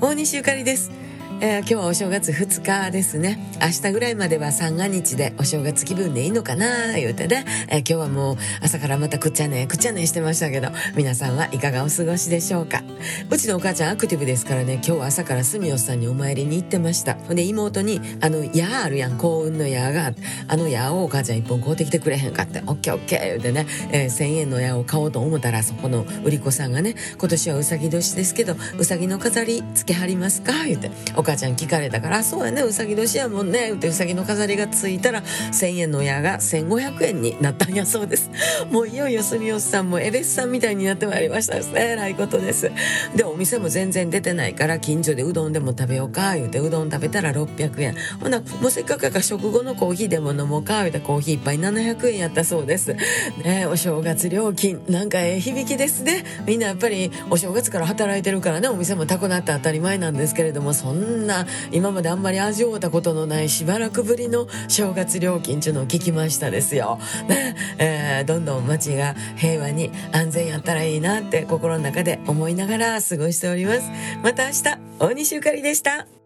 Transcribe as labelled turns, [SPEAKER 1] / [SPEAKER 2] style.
[SPEAKER 1] 大西ゆかりです。え、今日はお正月2日ですね。明日ぐらいまでは三が日でお正月気分でいいのかな言うてね、えー、今日はもう朝からまたくっちゃねくっちゃねしてましたけど、皆さんはいかがお過ごしでしょうか。うちのお母ちゃんアクティブですからね、今日は朝から住吉さんにお参りに行ってましたほん。で、妹に、あの、矢あるやん、幸運の矢が、あの矢をお母ちゃん一本買うてきてくれへんかって、オッケーオッケー言うてね、えー、1000円の矢を買おうと思ったら、そこの売り子さんがね、今年はうさぎ年ですけど、うさぎの飾り付けはりますか言うて、お母ちゃん聞かれたから、そうやねうさぎ年やもんね。ってうさぎの飾りがついたら1000円の矢が1500円になったんやそうです。もういよいよ住吉さんもエベスさんみたいになってまいりましたですえらいことです。でお店も全然出てないから近所でうどんでも食べようか言うてうどん食べたら600円。ほなもうせっかくやから食後のコーヒーでも飲もうか言うてコーヒー一杯700円やったそうです。ねお正月料金なんかええ響きですね。みんなやっぱりお正月から働いてるからねお店も高くなって当たり前なんですけれどもそんなな今まであんまり味わったことのないしばらくぶりの正月料金っていうのを聞きましたですよ。ねえー、どんどん街が平和に安全やったらいいなって心の中で思いながら過ごしております。また明日、大西ゆかりでした。